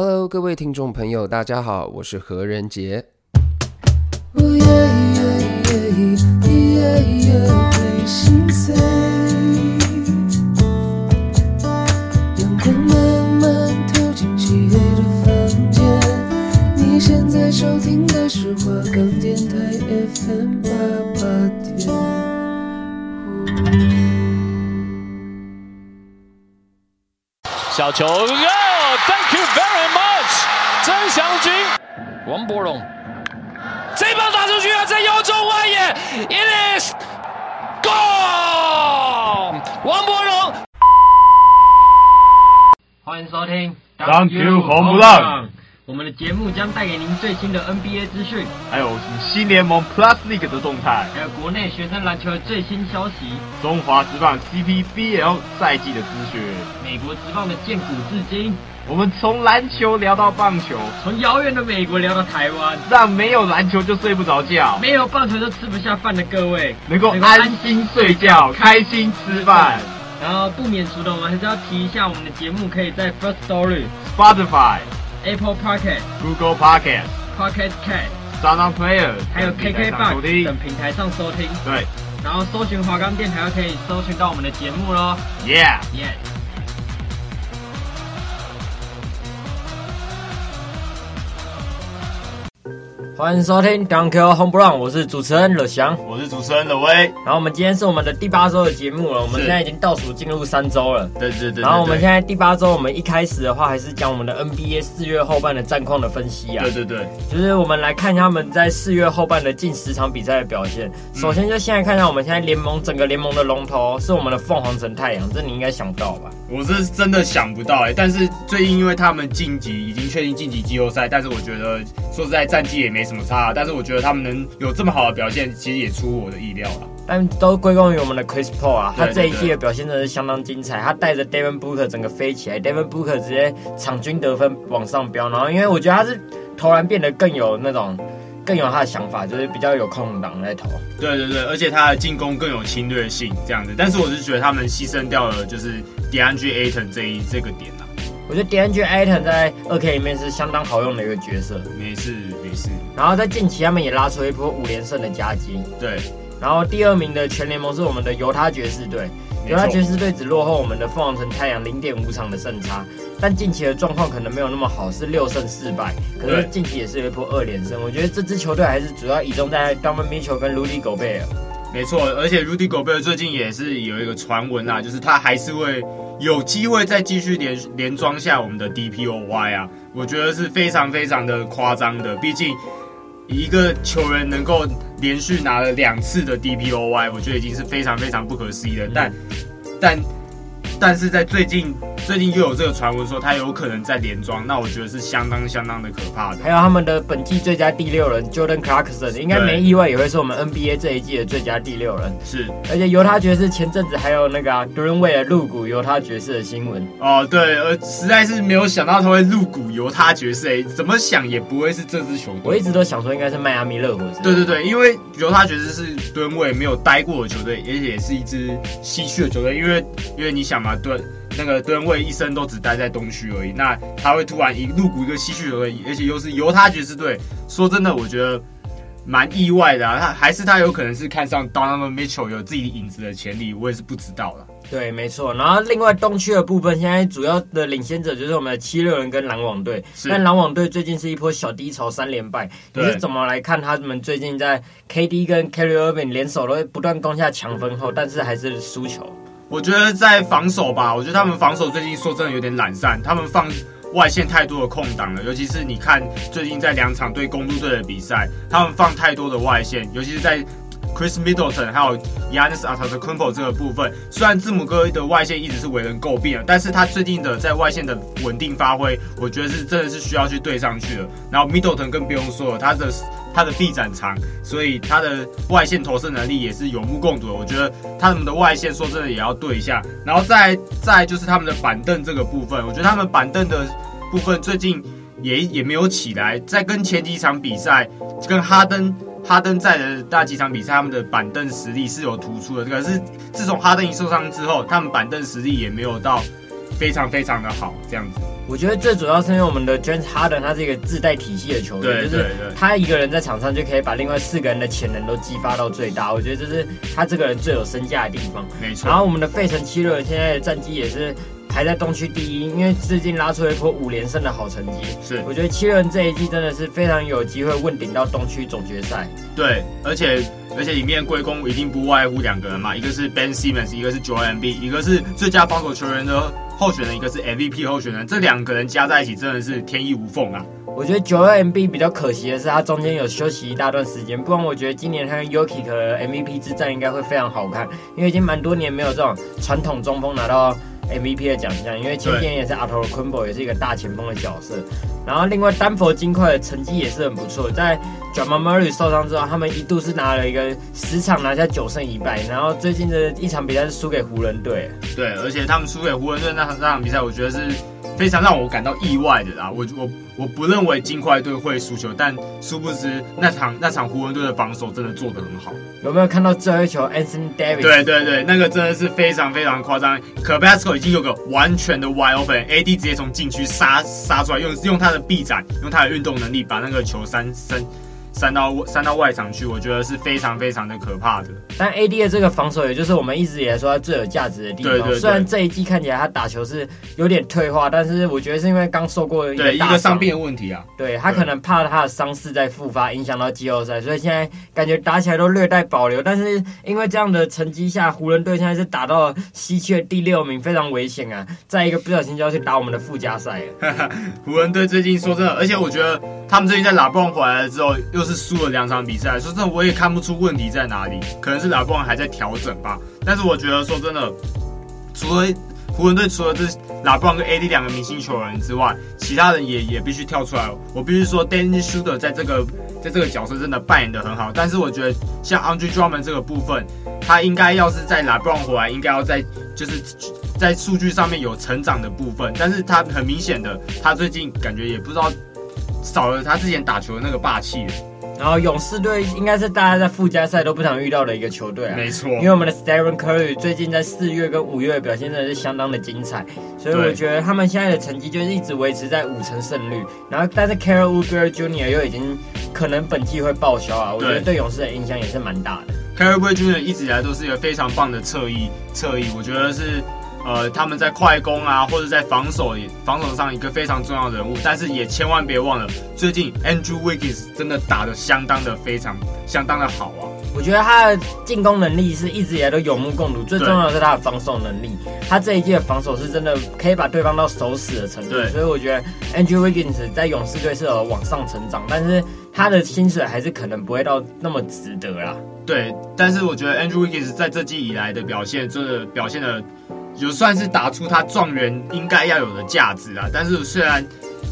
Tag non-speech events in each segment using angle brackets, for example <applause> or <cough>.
Hello，各位听众朋友，大家好，我是何仁杰。小球。Thank you very much，曾祥军，王博龙，这棒打出去啊，在腰中外野，It is gone，王博龙。欢迎收听，Thank you 红不让。我们的节目将带给您最新的 NBA 资讯，还有新联盟 Plus League 的动态，还有国内学生篮球的最新消息，中华职棒 CPBL 赛季的资讯，美国职棒的建古至今。我们从篮球聊到棒球，从遥远的美国聊到台湾，让没有篮球就睡不着觉，没有棒球就吃不下饭的各位能够安心睡觉，开心吃饭。然后不免俗的，我们还是要提一下，我们的节目可以在 First Story、Spotify。Apple Pocket、Google Pocket、Pocket Cast、SoundPlayer，还有 KKBOX 等平台上收听。对，然后搜寻华冈电台，就可以搜寻到我们的节目喽。Yeah，Yeah。欢迎收听 Dunk Home Run，我是主持人乐翔，我是主持人乐威。然后我们今天是我们的第八周的节目了，我们现在已经倒数进入三周了。对对对，对。然后我们现在第八周，我们一开始的话还是讲我们的 NBA 四月后半的战况的分析啊。对对对，就是我们来看一下他们在四月后半的近十场比赛的表现。首先就现在看一下我们现在联盟整个联盟的龙头是我们的凤凰城太阳，这你应该想不到吧？我是真的想不到哎、欸，但是最近因为他们晋级已经确定晋级季后赛，但是我觉得说实在战绩也没什么差，但是我。觉得他们能有这么好的表现，其实也出乎我的意料了。但都归功于我们的 Chris Paul 啊，他这一季的表现真的是相当精彩。他带着 Devin Booker 整个飞起来，Devin Booker 直接场均得分往上飙。然后，因为我觉得他是投篮变得更有那种，更有他的想法，就是比较有空档在投。对对对，而且他的进攻更有侵略性这样子。但是我是觉得他们牺牲掉了就是 DeAndre Ayton 这一这个点啊。我觉得 DeAndre Ayton 在二 K 里面是相当好用的一个角色。没事没事。然后在近期他们也拉出一波五连胜的佳绩。对。然后第二名的全联盟是我们的犹他爵士队。犹他爵士队只落后我们的凤凰城太阳零点五场的胜差，但近期的状况可能没有那么好，是六胜四败。可是近期也是有一波二连胜。我觉得这支球队还是主要倚重在 Donovan Mitchell 跟 Rudy Gobert。没错，而且 Rudy Gobert 最近也是有一个传闻啊，就是他还是会。有机会再继续连连装下我们的 DPOY 啊，我觉得是非常非常的夸张的。毕竟一个球员能够连续拿了两次的 DPOY，我觉得已经是非常非常不可思议了。但但但是在最近。最近又有这个传闻说他有可能在连庄，那我觉得是相当相当的可怕的。还有他们的本季最佳第六人 Jordan Clarkson，应该没意外也会是我们 NBA 这一季的最佳第六人。是，而且犹他爵士前阵子还有那个啊 Wade 入股犹他爵士的新闻。哦，对，呃，实在是没有想到他会入股犹他爵士，哎，怎么想也不会是这支球队。我一直都想说应该是迈阿密热火。对对对，因为犹他爵士是 Wade 没有待过的球队，而且也是一支西区的球队，因为因为你想嘛，对。那个吨位一生都只待在东区而已，那他会突然一入股一个西区而已，而且又是犹他爵士队。说真的，我觉得蛮意外的啊。他还是他有可能是看上 Donovan Mitchell 有自己影子的潜力，我也是不知道了。对，没错。然后另外东区的部分，现在主要的领先者就是我们的七六人跟篮网队。但篮网队最近是一波小低潮，三连败。你是怎么来看他们最近在 KD 跟 Kyrie Irving 联手都不断攻下强分后，但是还是输球？我觉得在防守吧，我觉得他们防守最近说真的有点懒散，他们放外线太多的空档了，尤其是你看最近在两场对公鹿队的比赛，他们放太多的外线，尤其是在 Chris Middleton 还有 Giannis Antetokounmpo 这个部分，虽然字母哥的外线一直是为人诟病，但是他最近的在外线的稳定发挥，我觉得是真的是需要去对上去的。然后 Middleton 更不用说了，他的。他的臂展长，所以他的外线投射能力也是有目共睹的。我觉得他们的外线说真的也要对一下，然后再再就是他们的板凳这个部分，我觉得他们板凳的部分最近也也没有起来。在跟前几场比赛，跟哈登哈登在的大几场比赛，他们的板凳实力是有突出的。可是自从哈登一受伤之后，他们板凳实力也没有到非常非常的好，这样子。我觉得最主要是因为我们的 James Harden 他是一个自带体系的球员，就是他一个人在场上就可以把另外四个人的潜能都激发到最大。我觉得这是他这个人最有身价的地方。没错。然后我们的费城七六人现在的战绩也是排在东区第一，因为最近拉出了一波五连胜的好成绩。是，我觉得七六人这一季真的是非常有机会问鼎到东区总决赛。对，而且而且里面归功一定不外乎两个人嘛，一个是 Ben Simmons，一个是 Joel Embiid，一个是最佳防守球员的。候选人一个是 MVP 候选人，这两个人加在一起真的是天衣无缝啊！我觉得九二 MB 比较可惜的是，他中间有休息一大段时间，不然我觉得今年他跟 Yuki 的 MVP 之战应该会非常好看，因为已经蛮多年没有这种传统中锋拿到 MVP 的奖项，因为前几年也是 Antetokounmpo 也是一个大前锋的角色。然后另外丹佛金块的成绩也是很不错，在 Jamal Murray 受伤之后，他们一度是拿了一个十场拿下九胜一败，然后最近的一场比赛是输给湖人队。对，而且他们输给湖人队那场那场比赛，我觉得是。非常让我感到意外的啦，我我我不认为金块队会输球，但殊不知那场那场湖人队的防守真的做得很好。有没有看到最后一球，Anthony Davis？对对对，那个真的是非常非常夸张。Cabarrot 已经有个完全的 wide open，AD 直接从禁区杀杀出来，用用他的臂展，用他的运动能力把那个球三分。三到三到外场去，我觉得是非常非常的可怕的。但 AD 的这个防守，也就是我们一直以来说他最有价值的地方。对对对。虽然这一季看起来他打球是有点退化，但是我觉得是因为刚受过一个对一个伤病的问题啊。对，他可能怕他的伤势再复发，影响到季后赛，所以现在感觉打起来都略带保留。但是因为这样的成绩下，湖人队现在是打到西区的第六名，非常危险啊！再一个不小心就要去打我们的附加赛了。<laughs> 湖人队最近说真的，而且我觉得他们最近在拉布朗回来了之后，又是输了两场比赛，说真的，我也看不出问题在哪里，可能是拉布朗还在调整吧。但是我觉得说真的，除了湖人队除了这拉布朗跟 AD 两个明星球员之外，其他人也也必须跳出来。我必须说，Dennis Schroeder 在这个在这个角色真的扮演得很好。但是我觉得像 Andre Drummond 这个部分，他应该要是在拉布朗回来，应该要在就是在数据上面有成长的部分。但是他很明显的，他最近感觉也不知道少了他之前打球的那个霸气了。然后勇士队应该是大家在附加赛都不想遇到的一个球队啊，没错。因为我们的 Stephen Curry 最近在四月跟五月表现真的是相当的精彩，所以我觉得他们现在的成绩就是一直维持在五成胜率。然后但是 Kelly Oubre Jr. 又已经可能本季会报销啊，我觉得对勇士的影响也是蛮大的。Kelly Oubre Jr. 一直以来都是一个非常棒的侧翼，侧翼，我觉得是。呃，他们在快攻啊，或者在防守防守上一个非常重要的人物，但是也千万别忘了，最近 Andrew Wiggins 真的打得相当的非常相当的好啊。我觉得他的进攻能力是一直以来都有目共睹，最重要的是他的防守能力。他这一季的防守是真的可以把对方到守死的程度，所以我觉得 Andrew Wiggins 在勇士队是有往上成长，但是他的薪水还是可能不会到那么值得啦。对，但是我觉得 Andrew Wiggins 在这季以来的表现，真的表现的。就算是打出他状元应该要有的价值啊，但是虽然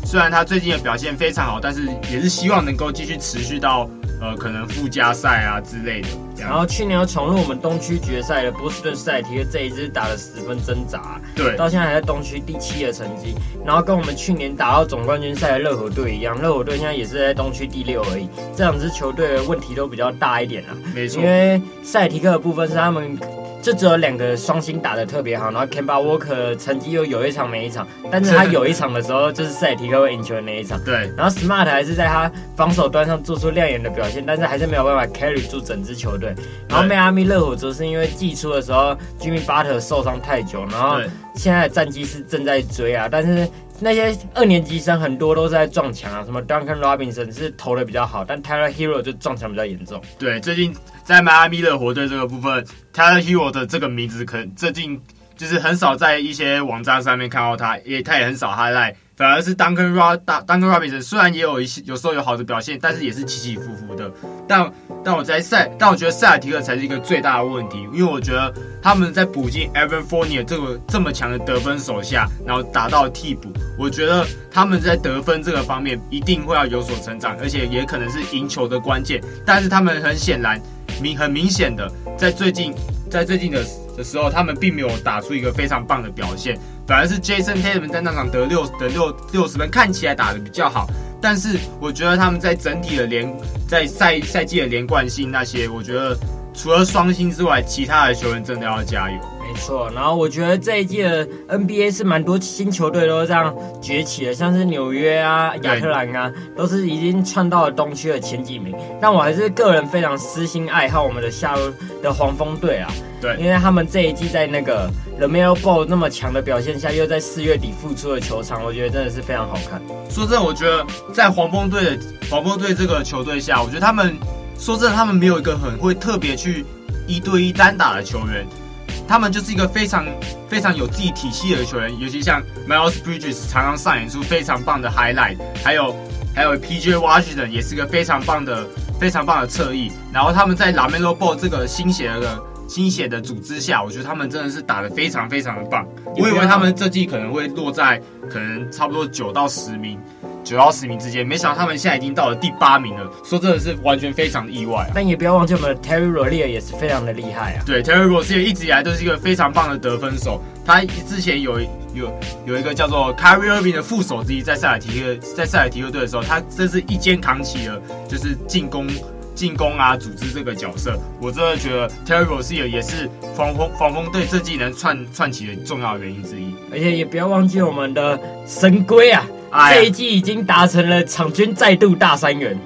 虽然他最近的表现非常好，但是也是希望能够继续持续到呃可能附加赛啊之类的。然后去年又闯入我们东区决赛的波士顿塞尔提克这一支打得十分挣扎，对，到现在还在东区第七的成绩，然后跟我们去年打到总冠军赛的热火队一样，热火队现在也是在东区第六而已。这两支球队的问题都比较大一点啊，没错，因为塞尔提克的部分是他们。就只有两个双星打的特别好，然后 Kemba Walker 成绩又有一场没一场，但是他有一场的时候就是塞尔提克会赢球的那一场。对，然后 Smart 还是在他防守端上做出亮眼的表现，但是还是没有办法 carry 住整支球队。然后迈阿密热火则是因为季初的时候 Jimmy Butler 受伤太久，然后现在的战绩是正在追啊，但是。那些二年级生很多都是在撞墙啊，什么 Duncan Robinson 是投的比较好，但 Tyler Herro 就撞墙比较严重。对，最近在迈阿密热火队这个部分，Tyler Hero 的这个名字可能最近就是很少在一些网站上面看到他，也他也很少 highlight。反而是 Duncan Robinson 虽然也有一些有时候有好的表现，但是也是起起伏伏的。但但我在赛，但我觉得塞尔提克才是一个最大的问题，因为我觉得他们在补进 Evan Fournier 这个这么强的得分手下，然后打到替补，我觉得他们在得分这个方面一定会要有所成长，而且也可能是赢球的关键。但是他们很显然明很明显的在最近在最近的的时候，他们并没有打出一个非常棒的表现。反而是 Jason Tatum 在那场得六得六六十分，看起来打的比较好。但是我觉得他们在整体的连在赛赛季的连贯性那些，我觉得除了双星之外，其他的球员真的要加油。没错，然后我觉得这一季的 NBA 是蛮多新球队都这样崛起的，像是纽约啊、亚特兰啊，都是已经窜到了东区的前几名。但我还是个人非常私心爱好我们的夏洛的黄蜂队啊，对，因为他们这一季在那个 LaMelo Ball 那么强的表现下，又在四月底复出的球场，我觉得真的是非常好看。说真的，我觉得在黄蜂队的黄蜂队这个球队下，我觉得他们说真的，他们没有一个很会特别去一对一单打的球员。他们就是一个非常非常有自己体系的球员，尤其像 Miles Bridges 常常上演出非常棒的 highlight，还有还有 PJ Washington 也是个非常棒的非常棒的侧翼。然后他们在 LaMelo Ball 这个新血的新血的组织下，我觉得他们真的是打得非常非常的棒。我以为他们这季可能会落在可能差不多九到十名。九到十名之间，没想到他们现在已经到了第八名了。说真的是完全非常的意外啊！但也不要忘记我们的 Terry Rozier 也是非常的厉害啊。对，Terry Rozier 一直以来都是一个非常棒的得分手。他之前有有有一个叫做 Kyrie Irving 的副手之一，在塞尔提克在塞尔提克队的时候，他真是一肩扛起了就是进攻进攻啊组织这个角色。我真的觉得 Terry Rozier 也是防风防风队这季能串串起的重要原因之一。而且也不要忘记我们的神龟啊！这一季已经达成了场均再度大三元，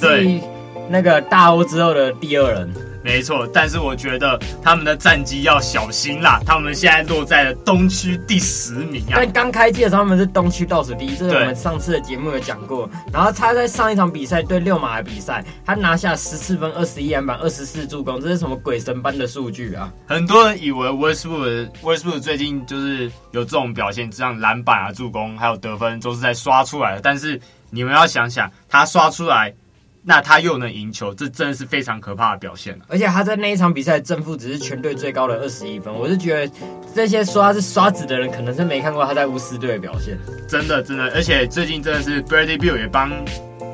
对，那个大欧之后的第二人，没错。但是我觉得他们的战绩要小心啦，他们现在落在了东区第十名啊。但刚开季的时候他们是东区倒数第一，这是我们上次的节目有讲过。然后他在上一场比赛对六马的比赛，他拿下十四分、二十一篮板、二十四助攻，这是什么鬼神般的数据啊？很多人以为 Westbrook Westbrook 最近就是。有这种表现，这样篮板啊、助攻还有得分都是在刷出来的。但是你们要想想，他刷出来，那他又能赢球，这真的是非常可怕的表现。而且他在那一场比赛正负值是全队最高的二十一分。我是觉得这些说他是刷子的人，可能是没看过他在乌斯队的表现。真的，真的，而且最近真的是 Bradley Bill 也帮。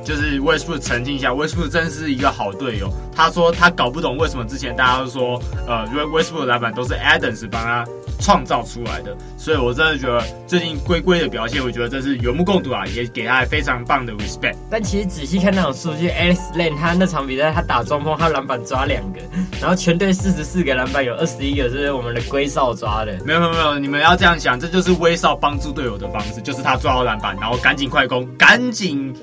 就是 Westbrook 澄清一下，Westbrook 真是一个好队友。他说他搞不懂为什么之前大家都说，呃，因为 Westbrook 的篮板都是 Adams 帮他创造出来的。所以我真的觉得最近龟龟的表现，我觉得这是有目共睹啊，也给他非常棒的 respect。但其实仔细看那种数据，Alex Len 他那场比赛他打中锋，他篮板抓两个，然后全队四十四个篮板有二十一个是我们的龟少抓的。没有没有没有，你们要这样想，这就是威少帮助队友的方式，就是他抓到篮板，然后赶紧快攻，赶紧。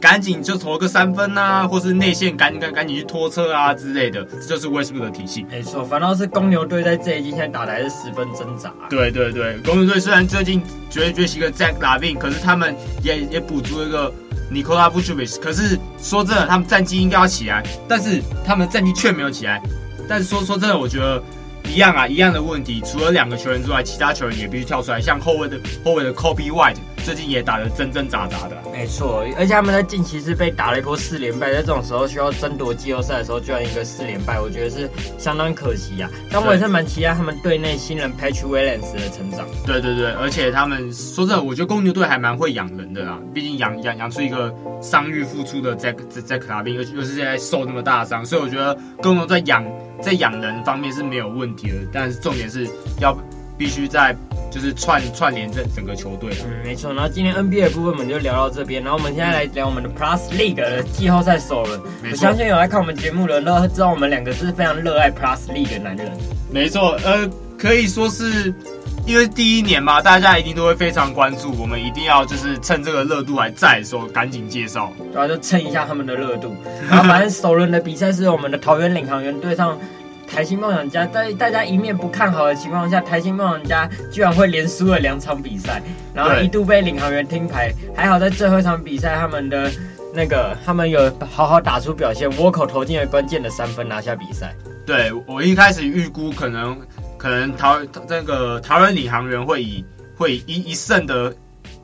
赶紧就投个三分啊，或是内线赶紧赶紧去拖车啊之类的，这就是 Westbrook 的体系。没错，反倒是公牛队在这一季现在打的还是十分挣扎。对对对，公牛队虽然最近崛崛起一个 Zach LaVine，可是他们也也补足了一个 Nikola Vucevic。可是说真的，他们战绩应该要起来，但是他们战绩却没有起来。但是说说真的，我觉得。一样啊，一样的问题。除了两个球员之外，其他球员也必须跳出来。像后卫的后卫的 Kobe White 最近也打得真真杂杂的。没错，而且他们在近期是被打了一波四连败，在这种时候需要争夺季后赛的时候，居然一个四连败，我觉得是相当可惜啊。但我也是蛮期待他们队内新人 Patrick Williams 的成长。对对对，而且他们说真的，我觉得公牛队还蛮会养人的啦。毕竟养养养出一个伤愈复出的 Zack Zach LaVine，又又是现在受那么大伤，所以我觉得公牛在养。在养人方面是没有问题的，但是重点是要必须在就是串串联这整个球队。嗯，没错。然后今天 NBA 的部分我们就聊到这边，然后我们现在来聊我们的 Plus League 的季后赛首轮。我相信有来看我们节目的人都知道我们两个是非常热爱 Plus League 的男人。没错，呃，可以说是。因为第一年嘛，大家一定都会非常关注，我们一定要就是趁这个热度还在的时候赶紧介绍，然后就蹭一下他们的热度。然后反正首轮的比赛是我们的桃园领航员对上台新梦想家，在大家一面不看好的情况下，台新梦想家居然会连输了两场比赛，然后一度被领航员听牌，还好在最后一场比赛，他们的那个他们有好好打出表现，Walker 投进了关键的三分，拿下比赛。对，我一开始预估可能。可能桃这个桃园领航员会以会以一一胜的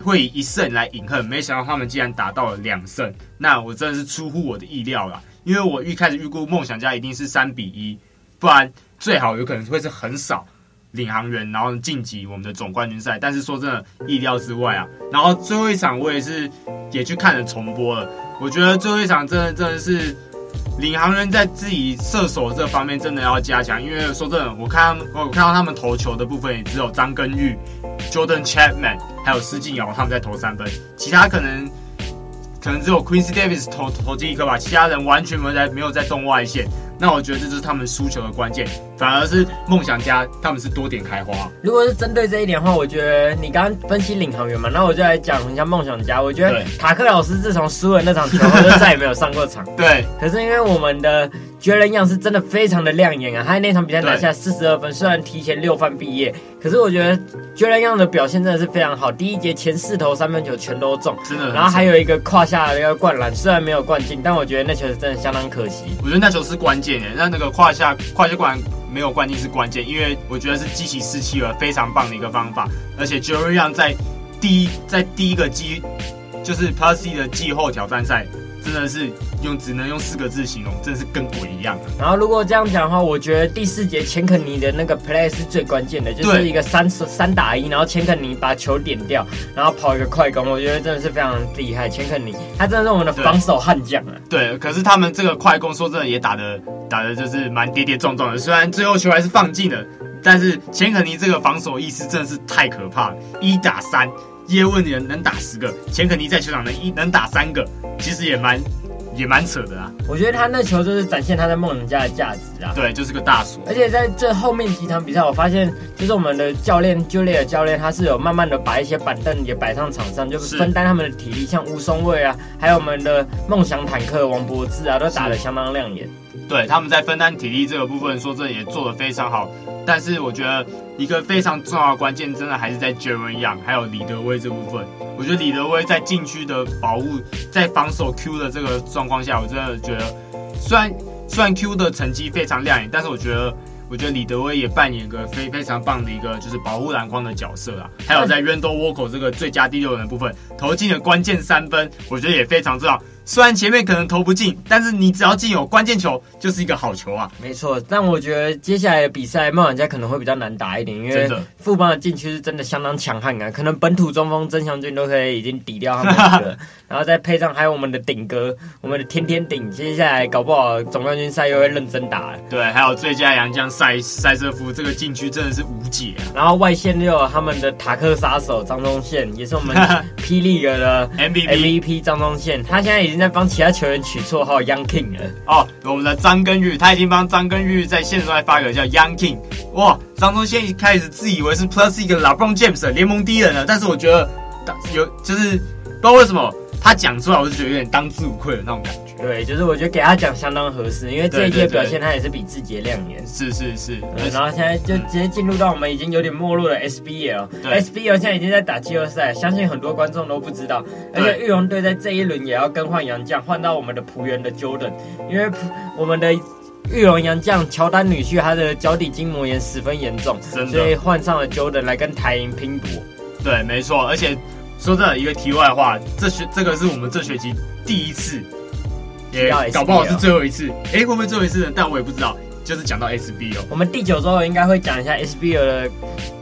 会以一胜来饮恨，没想到他们竟然打到了两胜，那我真的是出乎我的意料了。因为我一开始预估梦想家一定是三比一，不然最好有可能会是很少领航员然后晋级我们的总冠军赛。但是说真的，意料之外啊。然后最后一场我也是也去看了重播了，我觉得最后一场真的真的是。领航员在自己射手这方面真的要加强，因为说真的，我看我看到他们投球的部分也只有张根玉、Jordan Chapman 还有施晋瑶他们在投三分，其他可能可能只有 Quincy Davis 投投进一颗吧，其他人完全没有在没有在动外线。那我觉得这就是他们输球的关键，反而是梦想家他们是多点开花。如果是针对这一点的话，我觉得你刚刚分析领航员嘛，那我就来讲一下梦想家。我觉得塔克老师自从输了那场球后，就再也没有上过场。<laughs> 对，可是因为我们的。绝人样是真的非常的亮眼啊！他在那场比赛拿下四十二分，虽然提前六犯毕业，可是我觉得绝人样的表现真的是非常好。第一节前四投三分球全都中，真的。然后还有一个胯下的一个灌篮，虽然没有灌进，但我觉得那球是真的相当可惜。我觉得那球是关键的，那那个胯下胯下灌没有灌进是关键，因为我觉得是激起士气了，非常棒的一个方法。而且 Jarryd 在第一在第一个季就是 Plus C 的季后挑战赛。真的是用只能用四个字形容，真的是跟鬼一样。然后如果这样讲的话，我觉得第四节钱肯尼的那个 play 是最关键的，就是一个三三打一，然后钱肯尼把球点掉，然后跑一个快攻，我觉得真的是非常厉害。钱肯尼他真的是我们的防守悍将啊。对，可是他们这个快攻说真的也打的打的就是蛮跌跌撞撞的，虽然最后球还是放进了，但是钱肯尼这个防守意识真的是太可怕了，一打三。叶问人能打十个，钱肯尼在球场能一能打三个，其实也蛮也蛮扯的啊。我觉得他那球就是展现他在梦想家的价值啊。对，就是个大锁。而且在这后面几场比赛，我发现就是我们的教练 Juliet 教练，他是有慢慢的把一些板凳也摆上场上，就是分担他们的体力，像吴松卫啊，还有我们的梦想坦克王柏志啊，都打得相当亮眼。对，他们在分担体力这个部分，说真的也做得非常好。但是我觉得一个非常重要的关键，真的还是在 Jaren Young 还有李德威这部分。我觉得李德威在禁区的保护，在防守 Q 的这个状况下，我真的觉得，虽然虽然 Q 的成绩非常亮眼，但是我觉得。我觉得李德威也扮演一个非非常棒的一个就是保护篮筐的角色啊，还有在 Randle Walker 这个最佳第六人的部分投进了关键三分，我觉得也非常重要。虽然前面可能投不进，但是你只要进有关键球，就是一个好球啊。没错，但我觉得接下来的比赛冒险家可能会比较难打一点，因为富邦的禁区是真的相当强悍啊，可能本土中锋曾祥军都可以已经抵掉他们 <laughs> 然后再配上还有我们的顶哥，我们的天天顶，接下来搞不好总冠军赛又会认真打了。对，还有最佳洋将。塞塞瑟夫这个禁区真的是无解啊！然后外线又有他们的塔克杀手张宗宪，也是我们霹雳哥的 MVP 张宗宪，他现在已经在帮其他球员取绰号 Young King 了。哦，我们的张根玉，他已经帮张根玉在线上发个叫 Young King。哇，张宗宪一开始自以为是 Plus 一个 LeBron James 联盟第一人了，但是我觉得有就是不知道为什么他讲出来，我就觉得有点当之无愧的那种感觉。对，就是我觉得给他讲相当合适，因为这一届表现他也是比自己亮眼。是是是，然后现在就直接进入到我们已经有点没落的 SBL。对，SBL 现在已经在打季后赛，相信很多观众都不知道。而且玉龙队在这一轮也要更换洋将，换到我们的璞园的 Jordan，因为我们的玉龙洋将乔丹女婿他的脚底筋膜炎十分严重，所以换上了 Jordan 来跟台银拼搏。对，没错。而且说真的，一个题外话，这学这个是我们这学期第一次。也搞不好是最后一次，哎、欸，会不会最后一次呢？但我也不知道。就是讲到 SBO，我们第九周应该会讲一下 SBO 的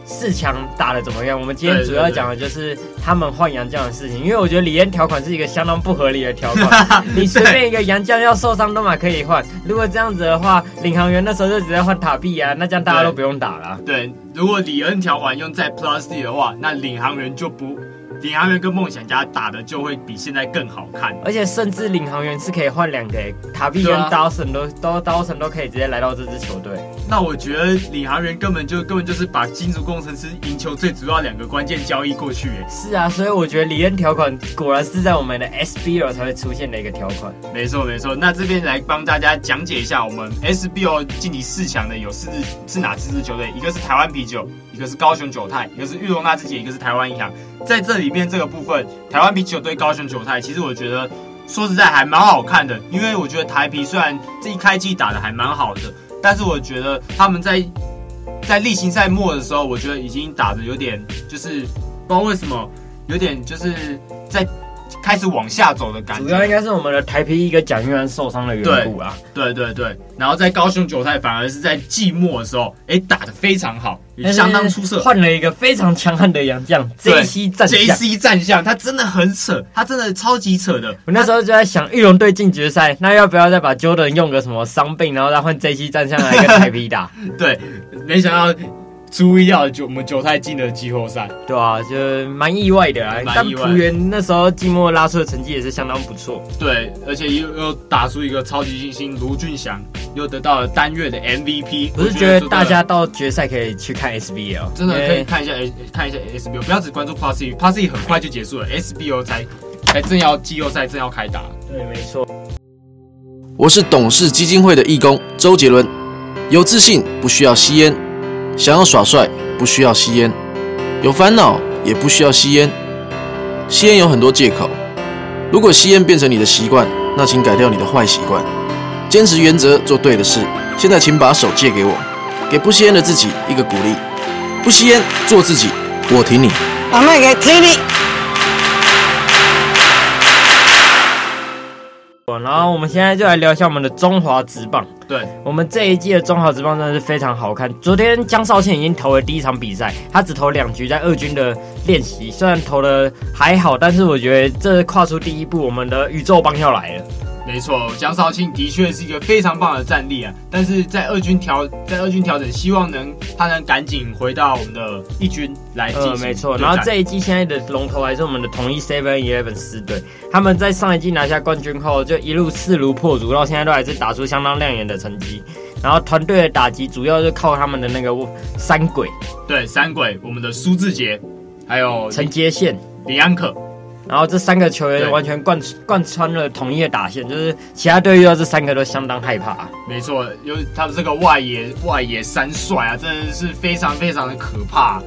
四强打的怎么样。我们今天主要讲的就是他们换杨将的事情，因为我觉得李恩条款是一个相当不合理的条款。<laughs> 你随便一个杨将要受伤都嘛可以换，如果这样子的话，领航员那时候就直接换塔币啊，那这样大家都不用打了。对，如果李恩条款用在 Plus D 的话，那领航员就不。领航员跟梦想家打的就会比现在更好看，而且甚至领航员是可以换两个塔比跟刀神都都刀神都可以直接来到这支球队。那我觉得领航员根本就根本就是把金属工程师赢球最主要两个关键交易过去。是啊，所以我觉得里恩条款果然是在我们的 SBL 才会出现的一个条款。没错没错，那这边来帮大家讲解一下，我们 SBL 晋级四强的有四支是哪四支球队？一个是台湾啤酒，一个是高雄九泰，一个是玉龙纳智捷，一个是台湾银行。在这里面这个部分，台湾啤酒对高雄酒太，其实我觉得说实在还蛮好看的，因为我觉得台啤虽然这一开季打的还蛮好的，但是我觉得他们在在例行赛末的时候，我觉得已经打的有点就是不知道为什么有点就是在。开始往下走的感觉，主要应该是我们的台啤一个蒋玉安受伤的缘故啊。对对对，然后在高雄九泰反而是在季末的时候，哎，打得非常好，也相当出色，换了一个非常强悍的洋将 JC 战将。JC 战将，他真的很扯，他真的超级扯的。我那时候就在想，玉龙队进决赛，那要不要再把 Jordan 用个什么伤病，然后再换 JC 战将来跟台啤打？<laughs> 对，没想到。注意到九我们九太进了季后赛，对啊，就蛮意外的啊。但璞园那时候季末拉出的成绩也是相当不错。对，而且又又打出一个超级新星卢俊祥，又得到了单月的 MVP。我是觉得大家到决赛可以去看 SBL，真的可以看一下 S 看一下 SBL，不要只关注 E 很快就结束了，SBL 才才正要季后赛正要开打。对，没错。我是董事基金会的义工周杰伦，有自信不需要吸烟。想要耍帅，不需要吸烟；有烦恼，也不需要吸烟。吸烟有很多借口，如果吸烟变成你的习惯，那请改掉你的坏习惯，坚持原则，做对的事。现在，请把手借给我，给不吸烟的自己一个鼓励。不吸烟，做自己，我挺你。我们给挺你。然后我们现在就来聊一下我们的中华职棒。对，我们这一季的中华职棒真的是非常好看。昨天江少庆已经投了第一场比赛，他只投两局在二军的练习，虽然投的还好，但是我觉得这跨出第一步，我们的宇宙棒要来了。没错，江少庆的确是一个非常棒的战力啊！但是在二军调在二军调整，希望能他能赶紧回到我们的一军来进行。呃，没错。然后这一季现在的龙头还是我们的统一 Seven Eleven 四队，他们在上一季拿下冠军后，就一路势如破竹，到现在都还是打出相当亮眼的成绩。然后团队的打击主要是靠他们的那个三鬼，对，三鬼，我们的苏志杰，还有陈杰宪、李安可。然后这三个球员完全贯贯穿了统一的打线，就是其他队遇到这三个都相当害怕。没错，因为他们这个外野外野三帅啊，真的是非常非常的可怕。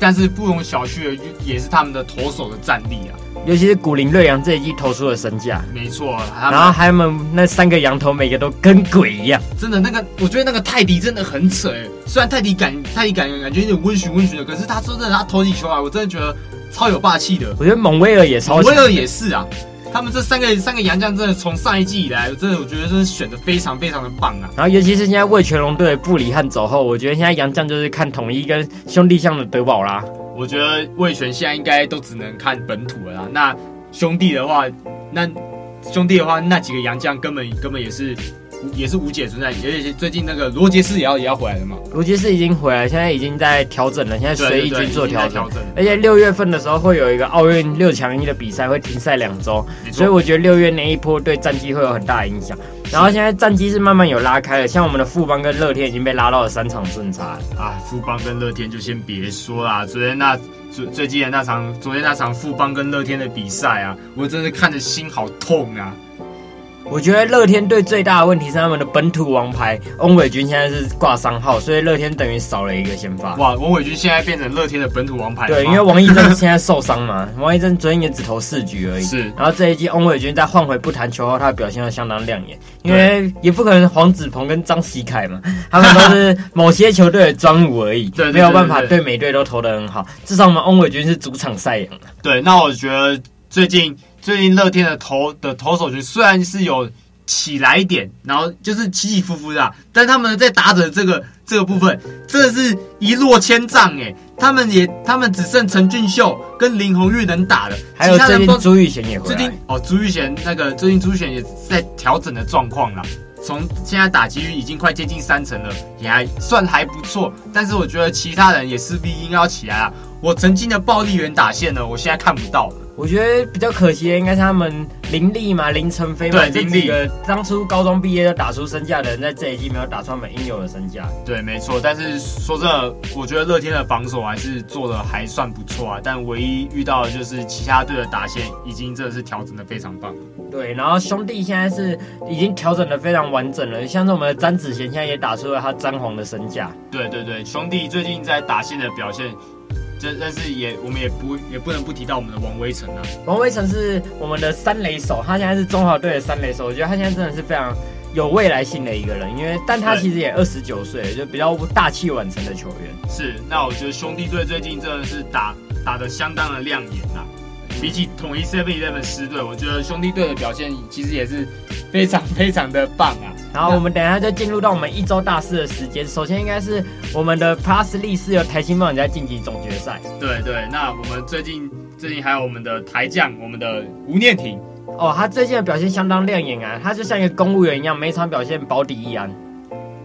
但是不容小觑的也是他们的投手的战力啊，尤其是古林瑞阳这一季投出了身价。没错，然后还有他们那三个羊头，每个都跟鬼一样。真的，那个我觉得那个泰迪真的很扯哎，虽然泰迪感泰迪感感觉有点温驯温驯的，可是他说真的，他投起球来，我真的觉得。超有霸气的，我觉得蒙威尔也超，蒙威尔也是啊。他们这三个三个洋将真的从上一季以来，真的我觉得真的选的非常非常的棒啊。然后尤其是现在魏全龙队布里汉走后，我觉得现在洋将就是看统一跟兄弟象的德保啦。我觉得魏全现在应该都只能看本土了啦。那兄弟的话，那兄弟的话，那几个洋将根本根本也是。也是无解存在，而且最近那个罗杰斯也要也要回来了嘛？罗杰斯已经回来，现在已经在调整了，现在随意军做调整。而且六月份的时候会有一个奥运六强一的比赛，会停赛两周，所以我觉得六月那一波对战绩会有很大的影响。然后现在战绩是慢慢有拉开了，像我们的富邦跟乐天已经被拉到了三场胜差啊。富邦跟乐天就先别说啦，昨天那最最近的那场，昨天那场富邦跟乐天的比赛啊，我真的看着心好痛啊。我觉得乐天队最大的问题是他们的本土王牌翁伟军现在是挂伤号，所以乐天等于少了一个先发。哇，翁伟军现在变成乐天的本土王牌。对，因为王一正现在受伤嘛，王一正昨天也只投四局而已。是。然后这一季翁伟军再换回不弹球后，他的表现相当亮眼。因为也不可能黄子鹏跟张喜凯嘛，他们都是某些球队的专武而已，<laughs> 对，没有办法对每队都投的很好。至少我们翁伟军是主场赛扬。对，那我觉得最近。最近乐天的投的投手群虽然是有起来一点，然后就是起起伏伏的，但他们在打者这个这个部分，真的是一落千丈哎！他们也他们只剩陈俊秀跟林泓育能打了，还有最近朱玉贤也回来。最近哦，朱玉贤那个最近朱玉贤也在调整的状况啦，从现在打击率已经快接近三成了，也还算还不错。但是我觉得其他人也势必应该要起来啊！我曾经的暴力员打线呢，我现在看不到了。我觉得比较可惜的应该是他们林立嘛、林晨飞嘛，这几个当初高中毕业就打出身价的人，在这一季没有打出他们应有的身价。对，没错。但是说真的，我觉得乐天的防守还是做的还算不错啊。但唯一遇到的就是其他队的打线已经真的是调整的非常棒。对，然后兄弟现在是已经调整的非常完整了，像是我们的詹子贤现在也打出了他詹皇的身价。对对对，兄弟最近在打线的表现。但是也，我们也不也不能不提到我们的王威成啊。王威成是我们的三垒手，他现在是中华队的三垒手。我觉得他现在真的是非常有未来性的一个人，因为但他其实也二十九岁，就比较大器晚成的球员。是，那我觉得兄弟队最近真的是打打得相当的亮眼呐、啊。比起统一 Seven Eleven 狮队，我觉得兄弟队的表现其实也是非常非常的棒啊。然后我们等一下就进入到我们一周大事的时间。首先应该是我们的 Plus 力士由台新梦在晋级总决赛。对对，那我们最近最近还有我们的台将，我们的吴念婷。哦，他最近的表现相当亮眼啊，他就像一个公务员一样，每场表现保底一安。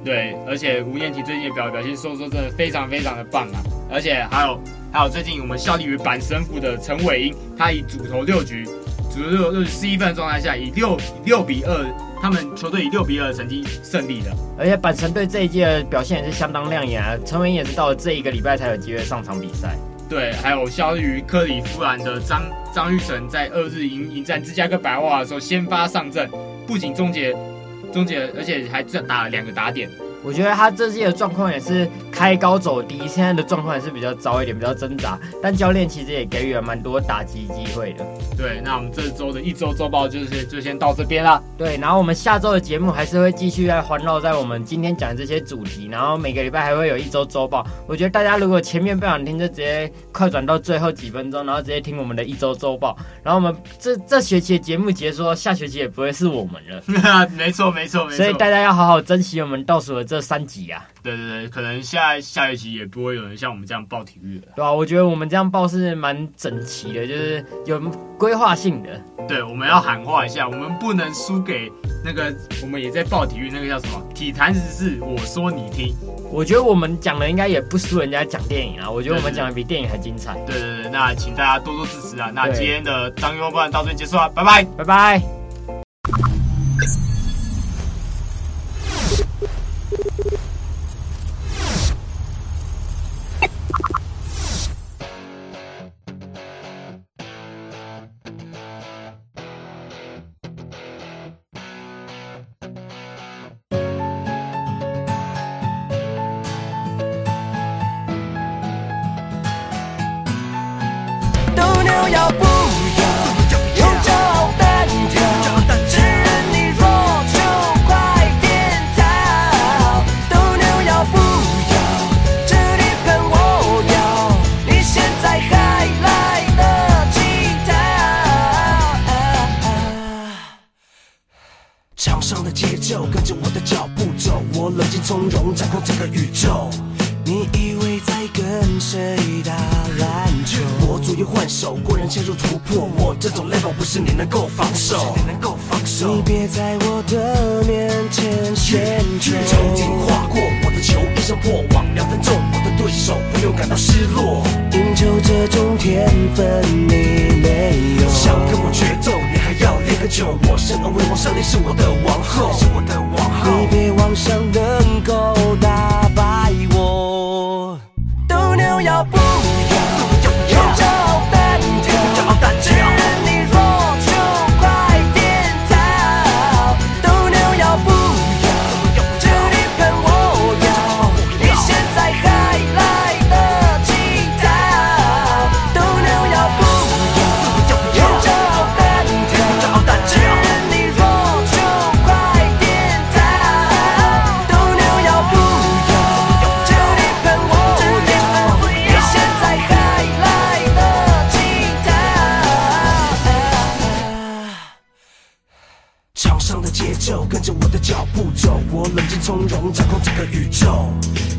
对，而且吴念婷最近的表表现，说说真的非常非常的棒啊！而且还有还有最近我们效力于板神府的陈伟英，他以主投六局，主投六六十一分的状态下，以六六比二，他们球队以六比二的成绩胜利的。而且板神队这一届的表现也是相当亮眼啊！陈文英也是到了这一个礼拜才有机会上场比赛。对，还有效力于克里夫兰的张张玉成，在二日迎迎战芝加哥白袜的时候先发上阵，不仅终结。终结，而且还打了两个打点。我觉得他这季的状况也是开高走低，现在的状况也是比较糟一点，比较挣扎。但教练其实也给予了蛮多打击机会的。对，那我们这周的一周周报就是就先到这边啦。对，然后我们下周的节目还是会继续在环绕在我们今天讲的这些主题，然后每个礼拜还会有一周周报。我觉得大家如果前面不想听，就直接快转到最后几分钟，然后直接听我们的一周周报。然后我们这 <laughs> 这学期的节目结束，下学期也不会是我们了。<laughs> 没错，没错，没错。所以大家要好好珍惜我们倒数的这三集啊！对对对，可能下下一期也不会有人像我们这样报体育了，对啊，我觉得我们这样报是蛮整齐的，就是有规划性的。对，我们要喊话一下，我们不能输给那个我们也在报体育那个叫什么《体坛时事》，我说你听。我觉得我们讲的应该也不输人家讲电影啊，我觉得我们讲的比电影还精彩。对对对，那请大家多多支持啊！那今天的当月报到这里结束了，拜拜，拜拜。能够防守，能够防守。你别在我的面前旋转，曾经划过我的球，一声破网，两分钟，我的对手不用感到失落。赢球这种天分你没有，想跟我决斗，你还要练很久。我生而为王，上帝是我的王后，是我的王后。你别妄想能够打败我，斗牛要不要？从容，掌控整个宇宙。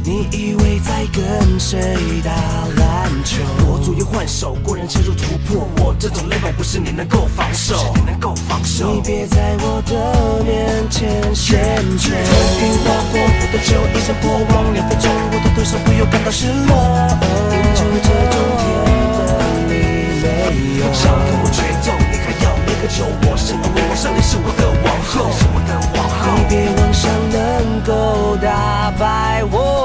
你以为在跟谁打篮球？我左右换手，过人切入突破。我这种 level 不是你能够防守是，你能够防守。你别在我的面前炫耀。曾经花过我的球，一声破网，两分钟，我的对手会有感到失落。因为这种天分你没有。想跟我决斗，你还要那个球？我是我，上帝是我的王后。够打败我。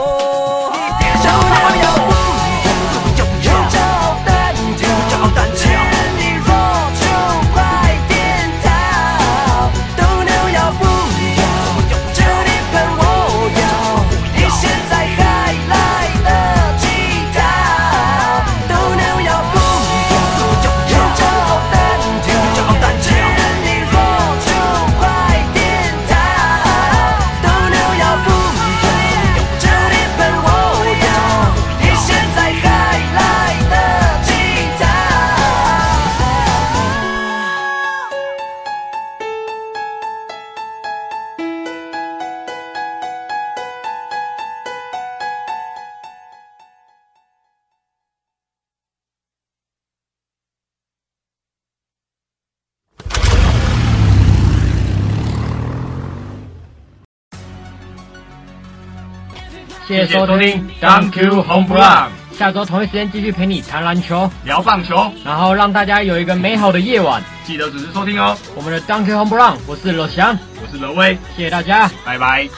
谢谢收听，Thank you Home Run。下周同一时间继续陪你谈篮球、聊棒球，然后让大家有一个美好的夜晚。记得准时收听哦。我们的 Thank you Home Run，我是罗翔，我是罗威，谢谢大家，拜拜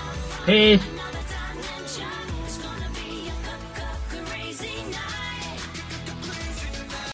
，Peace。